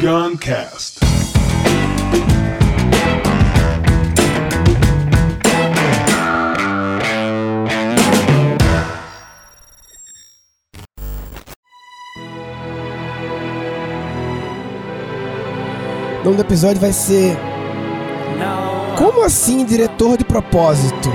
Guncast. O nome do episódio vai ser Como assim diretor de propósito?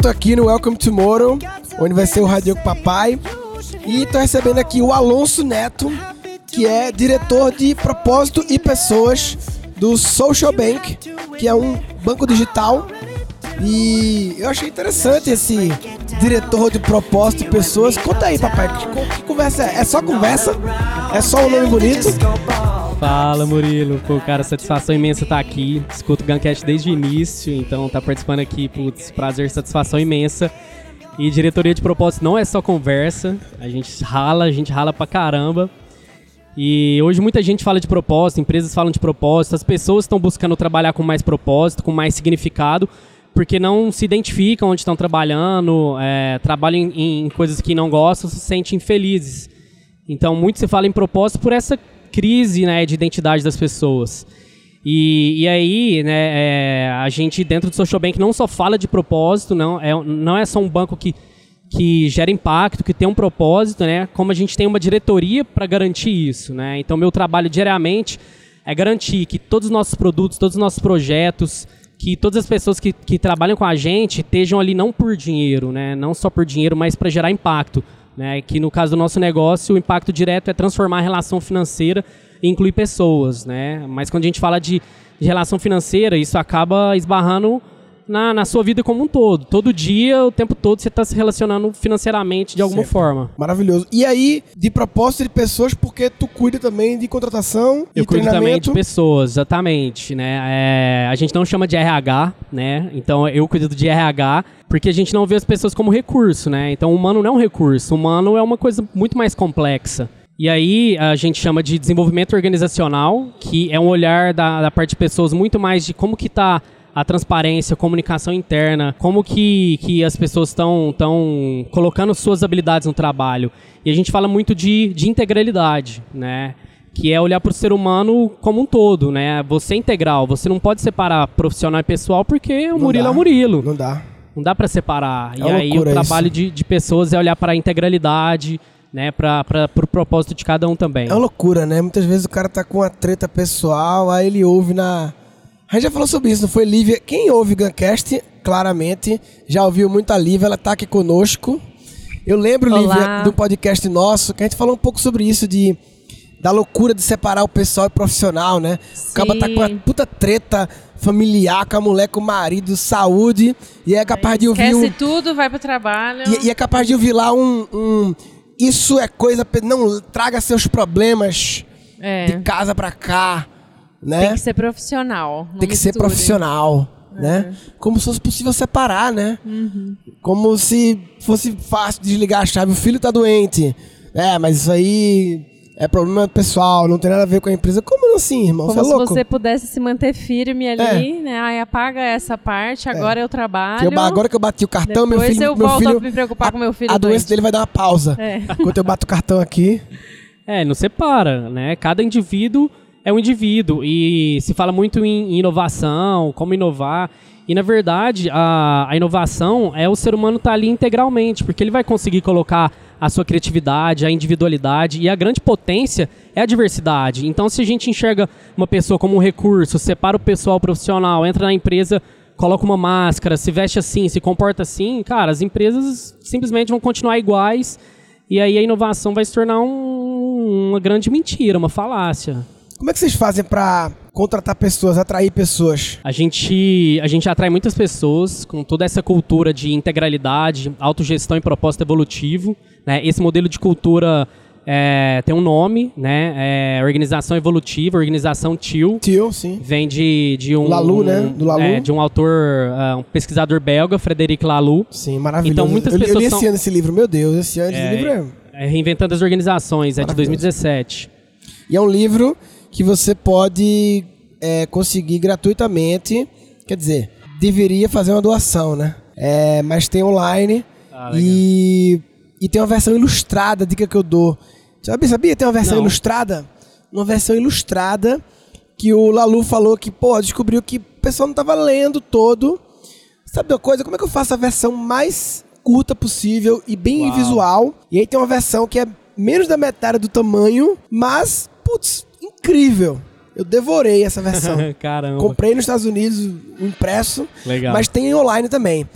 Tô aqui no Welcome Tomorrow, onde vai ser o Radio com Papai. E tô recebendo aqui o Alonso Neto, que é diretor de propósito e pessoas do Social Bank, que é um banco digital. E eu achei interessante esse diretor de propósito e pessoas. Conta aí, papai, que, que conversa é? É só conversa? É só um nome bonito? Fala Murilo, pô, cara, satisfação imensa estar aqui. Escuto o Guncast desde o início, então tá participando aqui, putz, prazer, satisfação imensa. E diretoria de propósito não é só conversa, a gente rala, a gente rala pra caramba. E hoje muita gente fala de propósito, empresas falam de propósito, as pessoas estão buscando trabalhar com mais propósito, com mais significado, porque não se identificam onde estão trabalhando, é, trabalham em, em coisas que não gostam, se sentem infelizes. Então muito se fala em propósito por essa crise né, de identidade das pessoas. E, e aí, né, é, a gente dentro do Social Bank não só fala de propósito, não é, não é só um banco que, que gera impacto, que tem um propósito, né, como a gente tem uma diretoria para garantir isso. Né? Então, meu trabalho diariamente é garantir que todos os nossos produtos, todos os nossos projetos, que todas as pessoas que, que trabalham com a gente estejam ali não por dinheiro, né, não só por dinheiro, mas para gerar impacto. Né, que no caso do nosso negócio, o impacto direto é transformar a relação financeira e incluir pessoas. Né? Mas quando a gente fala de, de relação financeira, isso acaba esbarrando na, na, sua vida como um todo. Todo dia, o tempo todo, você está se relacionando financeiramente de alguma Sempre. forma. Maravilhoso. E aí, de propósito de pessoas, porque tu cuida também de contratação Eu e cuido também de pessoas, exatamente, né? É, a gente não chama de RH, né? Então eu cuido de RH, porque a gente não vê as pessoas como recurso, né? Então o humano não é um recurso, o humano é uma coisa muito mais complexa. E aí a gente chama de desenvolvimento organizacional, que é um olhar da, da parte de pessoas muito mais de como que está a transparência, a comunicação interna, como que, que as pessoas estão tão colocando suas habilidades no trabalho. E a gente fala muito de, de integralidade, né? Que é olhar para o ser humano como um todo, né? Você é integral, você não pode separar profissional e pessoal porque o Não Murilo dá. é o Murilo. Não dá. Não dá para separar. É e aí o trabalho isso. de, de pessoas é olhar para a integralidade, né? Para o pro propósito de cada um também. É uma loucura, né? Muitas vezes o cara tá com uma treta pessoal, aí ele ouve na. A gente já falou sobre isso, não foi, Lívia? Quem ouve Guncast, claramente, já ouviu muito a Lívia, ela tá aqui conosco. Eu lembro, Olá. Lívia, do podcast nosso, que a gente falou um pouco sobre isso, de da loucura de separar o pessoal e o profissional, né? O cara tá com uma Sim. puta treta familiar com a mulher, com o marido, saúde, e é capaz de ouvir Esquece um, tudo, vai pro trabalho. e, e é capaz de ouvir lá um, um- Isso é coisa. Não, traga seus problemas É, de casa pra cá, né? tem que ser profissional. Tem que ser profissional, É. né? Como se fosse possível separar, né? Uhum. Como se fosse fácil desligar a chave. O filho tá doente. É, mas isso aí é problema pessoal, não tem nada a ver com a empresa. Como assim, irmão? Como Você é se louco? você pudesse se manter firme ali, né? Ai, apaga essa parte, agora eu trabalho. Eu agora que eu bati o cartão, meu Depois filho, eu meu volto filho, a me preocupar com meu filho A doença doente. dele vai dar uma pausa. É. Enquanto eu bato o cartão aqui. É, não separa, né? Cada indivíduo é um indivíduo e se fala muito em inovação, como inovar. E na verdade, a, a inovação é o ser humano estar ali integralmente, porque ele vai conseguir colocar a sua criatividade, a individualidade e a grande potência é a diversidade. Então, se a gente enxerga uma pessoa como um recurso, separa o pessoal profissional, entra na empresa, coloca uma máscara, se veste assim, se comporta assim, cara, as empresas simplesmente vão continuar iguais e aí a inovação vai se tornar um- uma grande mentira, uma falácia. Como é que vocês fazem pra contratar pessoas, atrair pessoas? A gente, a gente atrai muitas pessoas com toda essa cultura de integralidade, autogestão e propósito evolutivo. Né? Esse modelo de cultura é, tem um nome, né? É organização evolutiva, organização TIL. Tio, sim. Vem de, de um. Lalu, né? Do Lalu. é, de um autor, ah, um pesquisador belga, Frederic Laloux. Sim, maravilhoso. Então, muitas eu, li- eu li pessoas esse são- ano esse livro, meu Deus, esse ano esse livro é... É Reinventando as Organizações, é de Maravilhoso. 2017. E é um livro que você pode é, conseguir gratuitamente, quer dizer, deveria fazer uma doação, né? É, mas tem online Ah, e, e tem uma versão ilustrada, dica que eu dou. Sabe, sabia? Tem uma versão Não. ilustrada? Uma versão ilustrada que o Lalu falou que, pô, descobriu que o pessoal não tava lendo todo. Sabe uma coisa? Como é que eu faço a versão mais curta possível e bem Uau. visual? E aí tem uma versão que é menos da metade do tamanho, mas, putz, incrível. Eu devorei essa versão. Caramba. Comprei nos Estados Unidos o impresso, Legal. mas tem online também.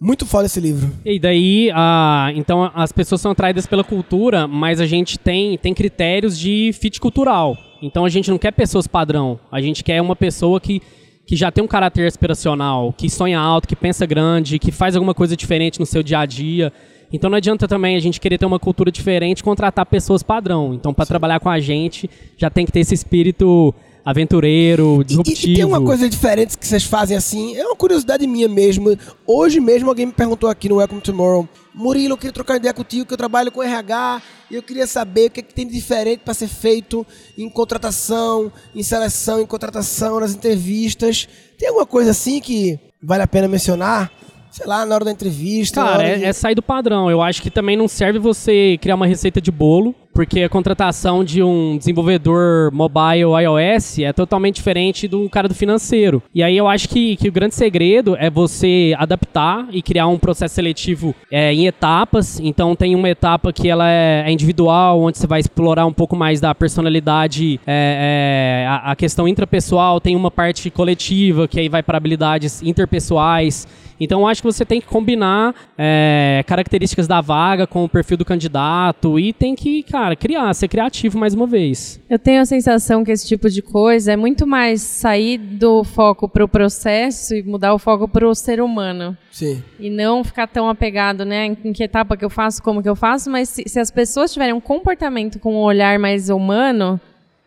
Muito foda esse livro. E daí, ah, então as pessoas são atraídas pela cultura, mas a gente tem, tem critérios de fit cultural. Então a gente não quer pessoas padrão. A gente quer uma pessoa que, que já tem um caráter aspiracional, que sonha alto, que pensa grande, que faz alguma coisa diferente no seu dia a dia. Então não adianta também a gente querer ter uma cultura diferente e contratar pessoas padrão. Então para trabalhar com a gente já tem que ter esse espírito aventureiro, E, disruptivo. e tem uma coisa diferente que vocês fazem assim, é uma curiosidade minha mesmo. Hoje mesmo alguém me perguntou aqui no Welcome Tomorrow, Murilo, eu queria trocar ideia contigo, que eu trabalho com RH, e eu queria saber o que, é que tem de diferente para ser feito em contratação, em seleção, em contratação, nas entrevistas. Tem alguma coisa assim que vale a pena mencionar? Sei lá, na hora da entrevista. Cara, é, de- é sair do padrão. Eu acho que também não serve você criar uma receita de bolo, porque a contratação de um desenvolvedor mobile iOS é totalmente diferente do cara do financeiro. E aí eu acho que, que o grande segredo é você adaptar e criar um processo seletivo é, em etapas. Então tem uma etapa que ela é, é individual, onde você vai explorar um pouco mais da personalidade, é, é, a, a questão intrapessoal. Tem uma parte coletiva, que aí vai para habilidades interpessoais. Então, acho que você tem que combinar é, características da vaga com o perfil do candidato e tem que, cara, criar, ser criativo mais uma vez. Eu tenho a sensação que esse tipo de coisa é muito mais sair do foco para o processo e mudar o foco para o ser humano. Sim. E não ficar tão apegado, né, em que etapa que eu faço, como que eu faço, mas se, se as pessoas tiverem um comportamento com um olhar mais humano,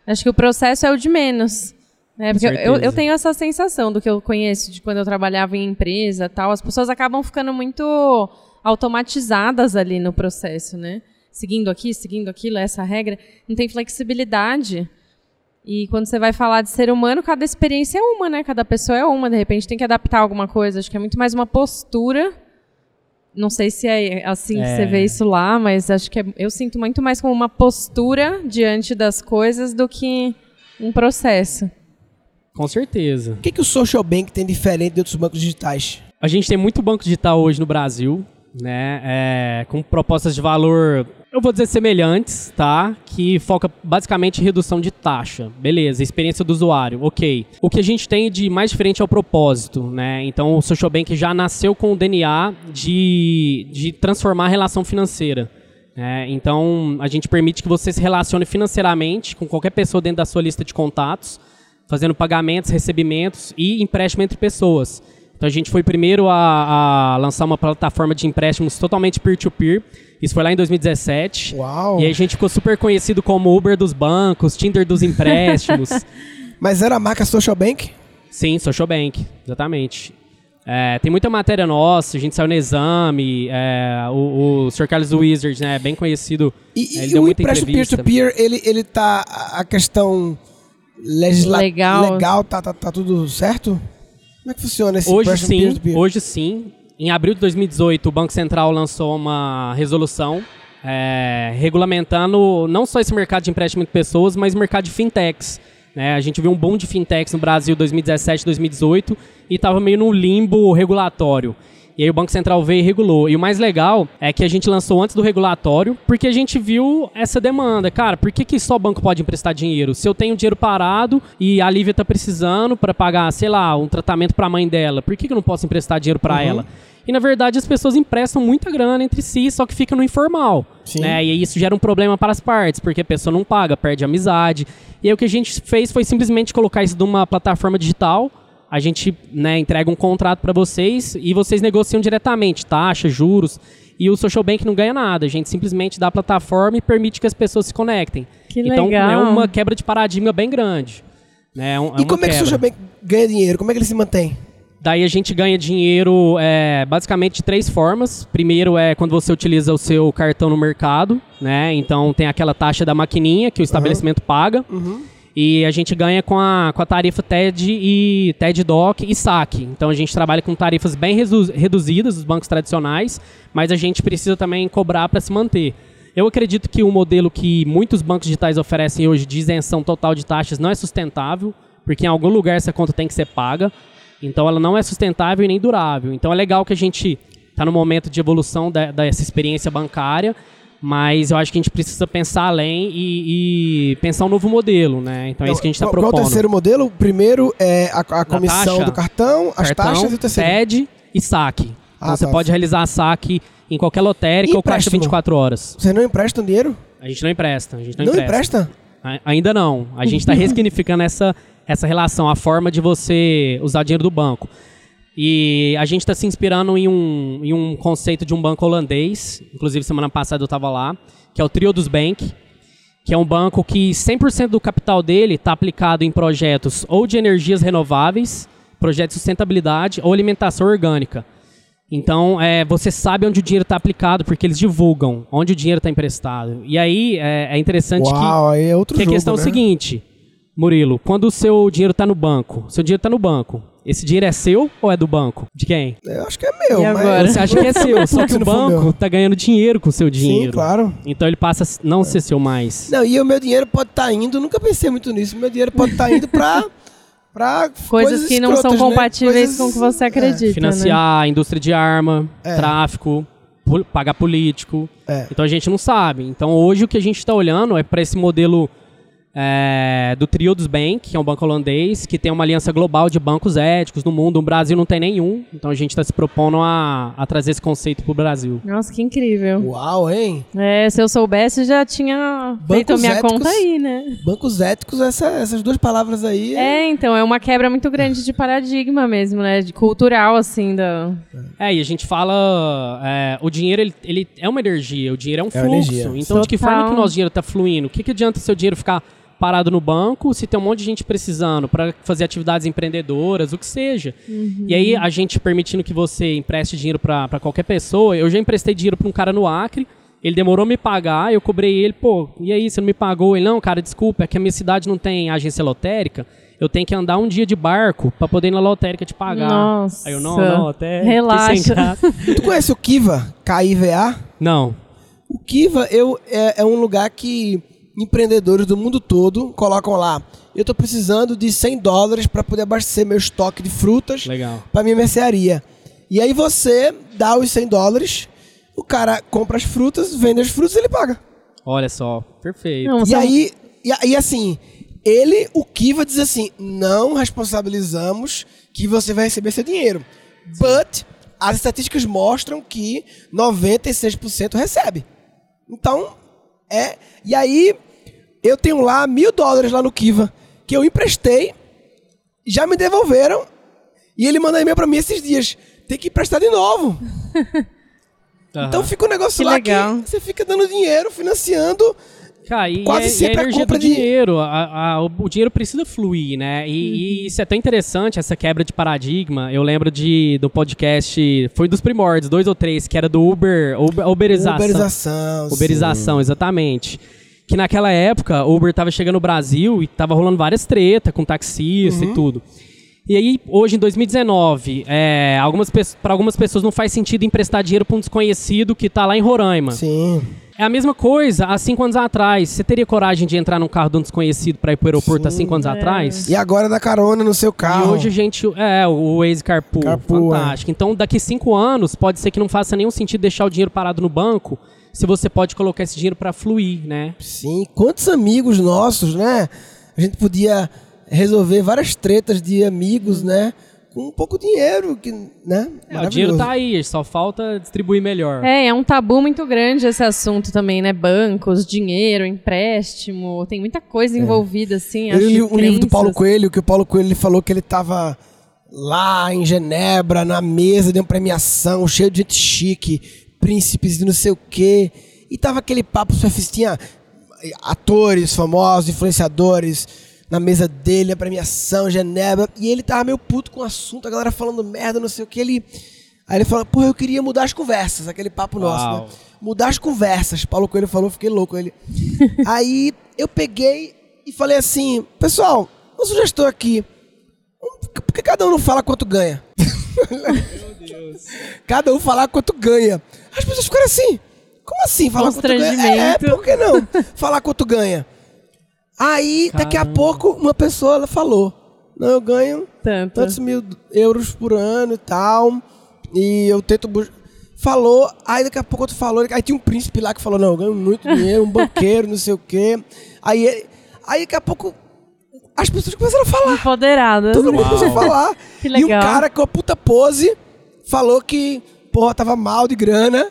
acho que o processo é o de menos. Né? Porque eu, eu tenho essa sensação do que eu conheço de quando eu trabalhava em empresa tal, as pessoas acabam ficando muito automatizadas ali no processo, né? Seguindo aqui, seguindo aquilo, essa regra. Não tem flexibilidade. E quando você vai falar de ser humano, cada experiência é uma, né? Cada pessoa é uma, de repente tem que adaptar alguma coisa. Acho que é muito mais uma postura. Não sei se é assim que É. você vê isso lá, mas acho que é- eu sinto muito mais como uma postura diante das coisas do que um processo. Com certeza. O que, que o Social Bank tem diferente de outros bancos digitais? A gente tem muito banco digital hoje no Brasil, né? é, com propostas de valor, eu vou dizer semelhantes, tá? Que foca basicamente em redução de taxa. Beleza, experiência do usuário, ok. O que a gente tem de mais diferente é o propósito, né? Então o Social Bank já nasceu com o DNA de, de transformar a relação financeira. né? então a gente permite que você se relacione financeiramente com qualquer pessoa dentro da sua lista de contatos fazendo pagamentos, recebimentos e empréstimo entre pessoas. Então a gente foi primeiro a, a lançar uma plataforma de empréstimos totalmente peer-to-peer. Isso foi lá em 2017. Uau! E aí a gente ficou super conhecido como Uber dos bancos, Tinder dos empréstimos. Mas era a marca Social Bank? Sim, Social Bank, exatamente. É, tem muita matéria nossa, a gente saiu no exame, é, o, o Sr. Carlos Wizard, né, bem conhecido, E, ele e deu o muita empréstimo entrevista. peer-to-peer, ele, ele tá. A a questão legisla Legal. legal tá, tá, tá tudo certo? Como é que funciona esse Hoje sim, peer-to-peer? hoje sim. Em abril de 2018, o Banco Central lançou uma resolução é, regulamentando não só esse mercado de empréstimo de pessoas, mas o mercado de fintechs. né? A gente viu um boom de fintechs no Brasil 2017, 2018 e estava meio no limbo regulatório. E aí o Banco Central veio e regulou. E o mais legal é que a gente lançou antes do regulatório, porque a gente viu essa demanda. Cara, por que, que só banco pode emprestar dinheiro? Se eu tenho dinheiro parado e a Lívia tá precisando para pagar, sei lá, um tratamento para a mãe dela, por que, que eu não posso emprestar dinheiro para ela? E na verdade as pessoas emprestam muita grana entre si, só que fica no informal. Sim. Né? E isso gera um problema para as partes, porque a pessoa não paga, perde a amizade. E aí o que a gente fez foi simplesmente colocar isso numa plataforma digital. A gente né, entrega um contrato para vocês e vocês negociam diretamente, taxa, juros. E o Social Bank não ganha nada. A gente simplesmente dá a plataforma e permite que as pessoas se conectem. Que então legal. é uma quebra de paradigma bem grande. Né? É um- é E como é que o quebra. Social Bank ganha dinheiro? Como é que ele se mantém? Daí a gente ganha dinheiro é, basicamente de três formas. Primeiro é quando você utiliza o seu cartão no mercado, né? Então tem aquela taxa da maquininha que o estabelecimento paga. E a gente ganha com a, com a tarifa TED e TED Doc e SAC. Então a gente trabalha com tarifas bem redu reduzidas dos bancos tradicionais, mas a gente precisa também cobrar para se manter. Eu acredito que o modelo que muitos bancos digitais oferecem hoje de isenção total de taxas não é sustentável, porque em algum lugar essa conta tem que ser paga. Então ela não é sustentável e nem durável. Então é legal que a gente está no momento de evolução dessa experiência bancária mas eu acho que a gente precisa pensar além e, e pensar um novo modelo, né? Então é isso que a gente está propondo. Qual é o terceiro modelo? O primeiro é a, a comissão taxa, do cartão, as cartão, taxas e o terceiro. TED e saque. Ah, então você tá. pode realizar saque em qualquer lotérica ou caixa 24 horas. Você não empresta dinheiro? A gente não empresta. A gente não, não empresta. empresta? ainda não. A gente está ressignificando essa, essa relação, a forma de você usar dinheiro do banco. E a gente está se inspirando em um, em um conceito de um banco holandês, inclusive semana passada eu estava lá, que é o Triodos Bank, que é um banco que 100% do capital dele está aplicado em projetos ou de energias renováveis, projetos de sustentabilidade ou alimentação orgânica. Então, é, você sabe onde o dinheiro está aplicado, porque eles divulgam onde o dinheiro está emprestado. E aí é, é interessante Uau, que, aí é outro que jogo, a questão né? é o seguinte, Murilo, quando o seu dinheiro está no banco, seu dinheiro está no banco, esse dinheiro é seu ou é do banco? De quem? Eu acho que é meu, E mas... agora? Você acha que é seu, só que o banco tá ganhando dinheiro com o seu dinheiro. Sim, claro. Então ele passa a não ser seu mais. Não, e o meu dinheiro pode estar indo, nunca pensei muito nisso, meu dinheiro pode estar indo pra, pra Coisas, que não são né? compatíveis Coisas- com o que você é. acredita, né? Financiar a indústria de arma, É. tráfico, pagar político. É. Então a gente não sabe. Então hoje o que a gente está olhando é para esse modelo é, do Triodos Bank, que é um banco holandês, que tem uma aliança global de bancos éticos no mundo. No Brasil não tem nenhum. Então a gente está se propondo a, a trazer esse conceito para o Brasil. Nossa, que incrível. Uau, hein? É, se eu soubesse, já tinha feito a Bancos minha éticos. conta aí, né? Bancos éticos, essa- essas duas palavras aí... É, então, é uma quebra muito grande de paradigma mesmo, né? De cultural, assim, da... É, e a gente fala. é, o dinheiro ele, ele é uma energia, o dinheiro é um É fluxo. energia. Então, de que Total. forma que o nosso dinheiro está fluindo? O que, que adianta seu dinheiro ficar parado no banco se tem um monte de gente precisando para fazer atividades empreendedoras, o que seja? E aí, a gente permitindo que você empreste dinheiro para qualquer pessoa. Eu já emprestei dinheiro para um cara no Acre. Ele demorou a me pagar, eu cobrei ele, pô, e aí, você não me pagou? Ele, não, cara, desculpa, é que a minha cidade não tem agência lotérica, eu tenho que andar um dia de barco para poder ir na lotérica te pagar. Nossa. Aí eu, não, não, até Relaxa. Tu conhece o Kiva? K-I-V-A? Não. O Kiva eu, é, é um lugar que empreendedores do mundo todo colocam lá. Eu estou precisando de 100 dólares para poder abastecer meu estoque de frutas Legal. para minha mercearia. E aí você dá os 100 dólares, o cara compra as frutas, vende as frutas e ele paga. Olha só, perfeito. Não, E aí, e, aí, assim, ele, o Kiva diz assim, não responsabilizamos que você vai receber seu dinheiro. But as estatísticas mostram que 96% recebe. Então, é. E aí, eu tenho lá mil dólares lá no Kiva, que eu emprestei, já me devolveram, e ele manda e-mail pra mim esses dias. Tem que emprestar de novo. Então fica um negócio Que lá legal. que você fica dando dinheiro, financiando. Cara, e, quase é- sempre a a energia compra do de- dinheiro. A- a- o, o dinheiro precisa fluir, né? E, Uhum. e isso é tão interessante, essa quebra de paradigma. Eu lembro de, do podcast, foi dos primórdios, dois ou três, que era do Uber, Uber Uberização. Uberização. Uberização, exatamente. Que naquela época, o Uber tava chegando no Brasil e tava rolando várias tretas com taxista Uhum. e tudo. E aí, hoje, em 2019, é, algumas, para algumas pessoas não faz sentido emprestar dinheiro para um desconhecido que tá lá em Roraima. Sim. É a mesma coisa há cinco anos atrás. Você teria coragem de entrar num carro de um desconhecido para ir pro aeroporto há cinco anos atrás? E agora dá carona no seu E carro. hoje a gente. É, o Waze Carpool. Carpool, é. fantástico. Então, daqui cinco anos, pode ser que não faça nenhum sentido deixar o dinheiro parado no banco se você pode colocar esse dinheiro para fluir, né? Sim, quantos amigos nossos, né? A gente podia resolver várias tretas de amigos, né? Com um pouco dinheiro, que, né? É, o dinheiro tá aí, só falta distribuir melhor. É, é um tabu muito grande esse assunto também, né? Bancos, dinheiro, empréstimo, tem muita coisa envolvida, assim. Eu acho, li um livro do Paulo. Coelho, que o Paulo Coelho ele falou que ele tava lá em Genebra, na mesa de uma premiação, cheio de gente chique, príncipes de não sei o quê. E tava aquele papo superficial, tinha atores famosos, influenciadores na mesa dele, a premiação, Genebra. E ele tava meio puto com o assunto, a galera falando merda, não sei o que. Ele... Aí ele falou, porra, eu queria mudar as conversas, aquele papo nosso, Uau. né? Mudar as conversas. Paulo Coelho falou, fiquei louco. Ele... Aí eu peguei, e falei assim, pessoal, uma sugestão aqui. Por que cada um não fala quanto ganha? Cada um falar quanto ganha. As pessoas ficaram assim. Como assim falar quanto ganha? É, é, por que não? falar quanto ganha. Aí, Caramba. daqui a pouco, uma pessoa ela falou: Não, eu ganho Tanto. tantos mil euros por ano e tal. E eu tento. Falou, aí daqui a pouco outro falou. Aí tinha um príncipe lá que falou: Não, eu ganho muito dinheiro, um banqueiro, não sei o quê. Aí, aí daqui a pouco as pessoas começaram a falar. Empoderadas. Todo mundo começou a falar. que legal. E o cara com a puta pose falou que, porra, tava mal de grana.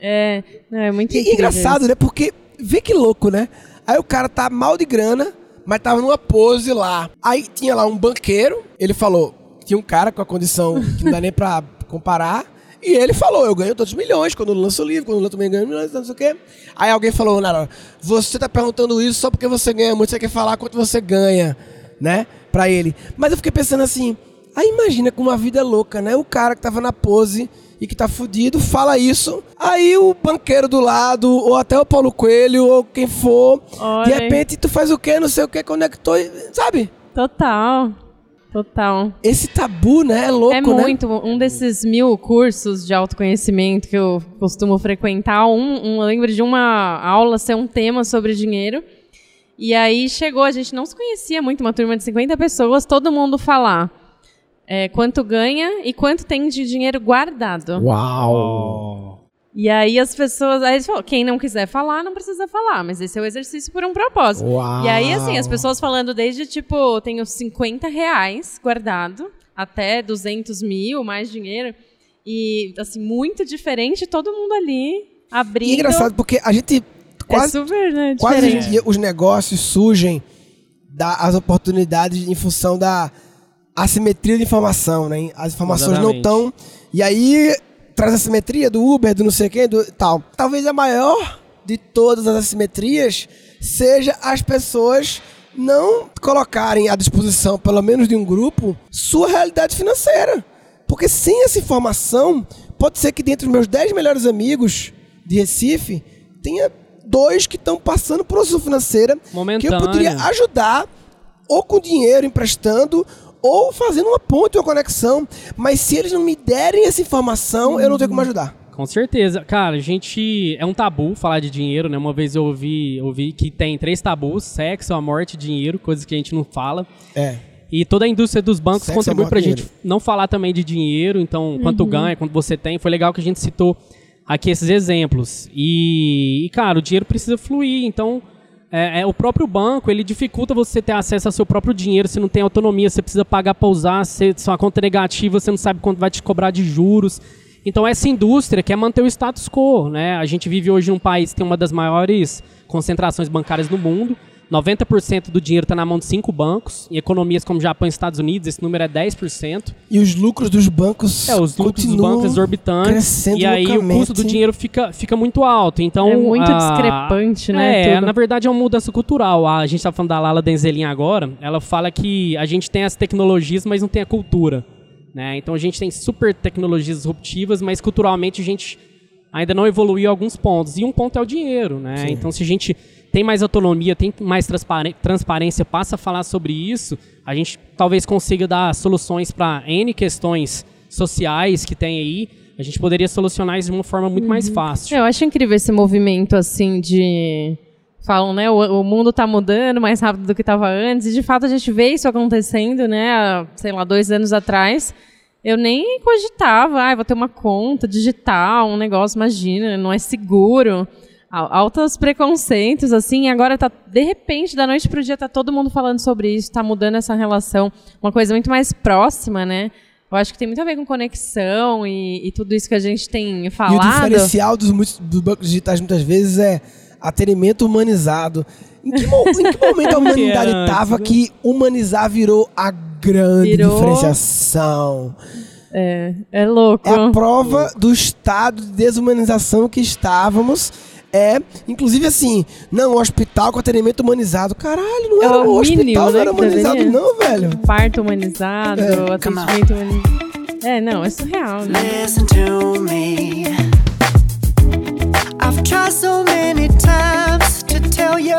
É, não, é muito e, engraçado, né? Porque, vê que louco, né? Aí o cara tá mal de grana, mas tava numa pose lá. Aí tinha lá um banqueiro, ele falou, tinha um cara com a condição que não dá nem pra comparar. E ele falou, eu ganho todos os milhões quando lanço o livro, quando eu também ganho milhões, não sei o quê. Aí alguém falou, Nara, você tá perguntando isso só porque você ganha muito, você quer falar quanto você ganha, né? Pra ele. Mas eu fiquei pensando assim, aí imagina como uma vida é louca, né? O cara que tava na pose e que tá fudido, fala isso. Aí o banqueiro do lado, ou até o Paulo Coelho, ou quem for, Olha. de repente tu faz o quê, não sei o que, conectou, sabe? Total. Total. Esse tabu, né? É louco, É né? muito. Né? Um desses mil cursos de autoconhecimento que eu costumo frequentar, um, um, eu lembro de uma aula ser um tema sobre dinheiro. E aí chegou, a gente não se conhecia muito, uma turma de 50 pessoas, todo mundo falar é, quanto ganha e quanto tem de dinheiro guardado. Uau! E aí as pessoas. Aí eles quem não quiser falar, não precisa falar, mas esse é o exercício por um propósito. Uau. E aí, assim, as pessoas falando desde tipo, tenho 50 reais guardado, até 200 mil, mais dinheiro. E, assim, muito diferente, todo mundo ali abrindo. E é engraçado, porque a gente. É quase, é super, né? Quase hoje em dia os negócios surgem das oportunidades em função da assimetria de informação, né? As informações Exatamente. não estão. E aí traz a assimetria do Uber, do não sei quem, do tal. Talvez a maior de todas as assimetrias seja as pessoas não colocarem à disposição, pelo menos de um grupo, sua realidade financeira. Porque sem essa informação, pode ser que dentre os meus 10 melhores amigos de Recife, tenha dois que estão passando por uma situação financeira Momentânea. que eu poderia ajudar ou com dinheiro emprestando ou fazendo uma ponte, uma conexão. Mas se eles não me derem essa informação, eu não tenho como ajudar. Com certeza. Cara, a gente. É um tabu falar de dinheiro, né? Uma vez eu ouvi, ouvi que tem três tabus: sexo, a morte e dinheiro, coisas que a gente não fala. É. E toda a indústria dos bancos Sexo contribui pra dinheiro. gente não falar também de dinheiro, então quanto uhum. ganha, quanto você tem. Foi legal que a gente citou aqui esses exemplos. E, e cara, o dinheiro precisa fluir, então é, é, o próprio banco, ele dificulta você ter acesso ao seu próprio dinheiro, você não tem autonomia, você precisa pagar para usar, se sua conta é negativa, você não sabe quanto vai te cobrar de juros. Então essa indústria quer manter o status quo, né? A gente vive hoje num país que tem uma das maiores concentrações bancárias no mundo, 90% do dinheiro está na mão de cinco bancos. Em economias como Japão e Estados Unidos, esse número é 10%. E os lucros dos bancos É, os lucros dos bancos exorbitantes. E aí loucamente. o custo do dinheiro fica, fica muito alto. Então, é muito a, discrepante, né? É, tudo. na verdade é uma mudança cultural. A gente está falando da Lala Denzelin agora. Ela fala que a gente tem as tecnologias, mas não tem a cultura. Né? Então a gente tem super tecnologias disruptivas, mas culturalmente a gente ainda não evoluiu alguns pontos. E um ponto é o dinheiro. Né? Então se a gente tem mais autonomia, tem mais transparência, passa a falar sobre isso, a gente talvez consiga dar soluções para N questões sociais que tem aí. A gente poderia solucionar isso de uma forma muito uhum. mais fácil. Eu acho incrível esse movimento assim de falam, né, o, o mundo está mudando mais rápido do que estava antes, e de fato a gente vê isso acontecendo, né, há, sei lá, dois anos atrás. Eu nem cogitava, ah, vou ter uma conta digital, um negócio, imagina, não é seguro altos preconceitos, assim, agora tá, de repente, da noite pro dia, tá todo mundo falando sobre isso, tá mudando essa relação, uma coisa muito mais próxima, né? Eu acho que tem muito a ver com conexão e, e tudo isso que a gente tem falado. E o diferencial dos, dos bancos digitais, muitas vezes, é atendimento humanizado. Em que, em que momento a humanidade estava que humanizar virou a grande virou... diferenciação? É, é louco. É a prova do estado de desumanização que estávamos é, inclusive assim, não, hospital com atendimento humanizado. Caralho, não é era o hospital, mínimo, não né, era humanizado, deveria? não, velho. Parto humanizado, é. atendimento humanizado. É, não, é surreal, né? Listen to me. I've tried so many times to tell you.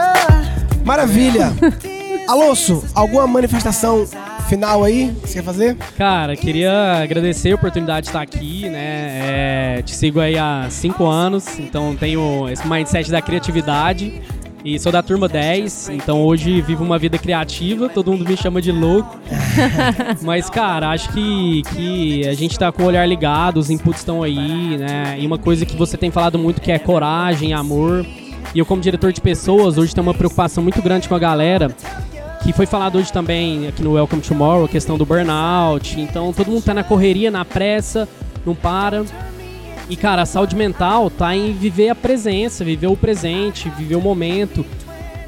Maravilha. Alonso, alguma manifestação final aí que você quer fazer? Cara, queria agradecer a oportunidade de estar aqui, né? É, te sigo aí há cinco anos, então tenho esse mindset da criatividade. E sou da turma 10, então hoje vivo uma vida criativa, todo mundo me chama de louco. Mas, cara, acho que, que a gente tá com o olhar ligado, os inputs estão aí, né? E uma coisa que você tem falado muito que é coragem, amor. E eu, como diretor de pessoas, hoje tenho uma preocupação muito grande com a galera que foi falado hoje também aqui no Welcome Tomorrow, a questão do burnout. Então todo mundo tá na correria, na pressa, não para. E cara, a saúde mental tá em viver a presença, viver o presente, viver o momento.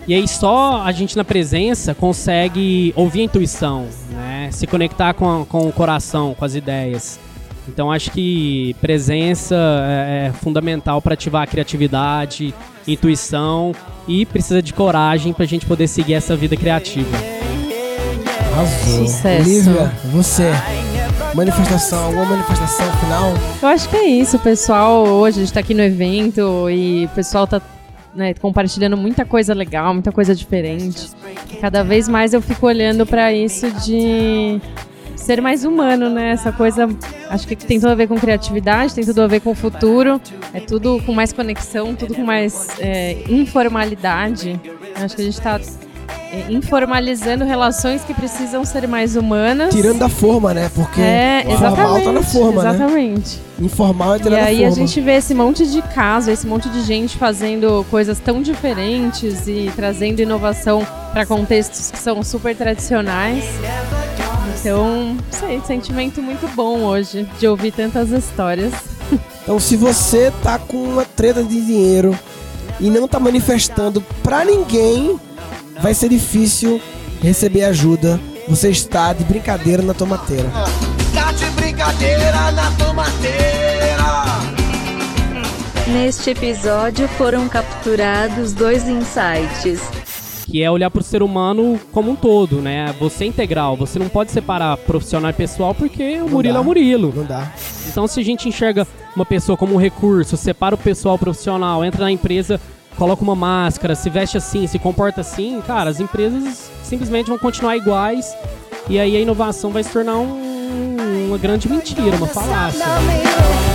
E aí só a gente na presença consegue ouvir a intuição, né? Se conectar com, a, com o coração, com as ideias. Então acho que presença é, é fundamental para ativar a criatividade, intuição e precisa de coragem para a gente poder seguir essa vida criativa. Arrasou. Sucesso. Lívia, você. Manifestação, alguma manifestação final? Eu acho que é isso, pessoal. Hoje a gente tá aqui no evento e o pessoal tá né, compartilhando muita coisa legal, muita coisa diferente. E cada vez mais eu fico olhando para isso de ser mais humano, né? Essa coisa, acho que tem tudo a ver com criatividade, tem tudo a ver com o futuro, é tudo com mais conexão, tudo com mais é, informalidade. Acho que a gente está é, informalizando relações que precisam ser mais humanas. Tirando da forma, né? Porque É, formal tá na forma, né? exatamente. Informal é E tirando da aí forma. a gente vê esse monte de casos, esse monte de gente fazendo coisas tão diferentes e trazendo inovação para contextos que são super tradicionais. Então, sei, sentimento muito bom hoje de ouvir tantas histórias. Então, se você tá com uma treta de dinheiro e não tá manifestando pra ninguém, vai ser difícil receber ajuda. Você está de brincadeira na tomateira. Tá de brincadeira na tomateira. Neste episódio foram capturados dois insights. Que é olhar para o ser humano como um todo, né? Você é integral, você não pode separar profissional e pessoal porque o Murilo dá. é o Murilo. Não dá. Então, se a gente enxerga uma pessoa como um recurso, separa o pessoal profissional, entra na empresa, coloca uma máscara, se veste assim, se comporta assim, cara, as empresas simplesmente vão continuar iguais e aí a inovação vai se tornar um- uma grande mentira, uma falácia. Me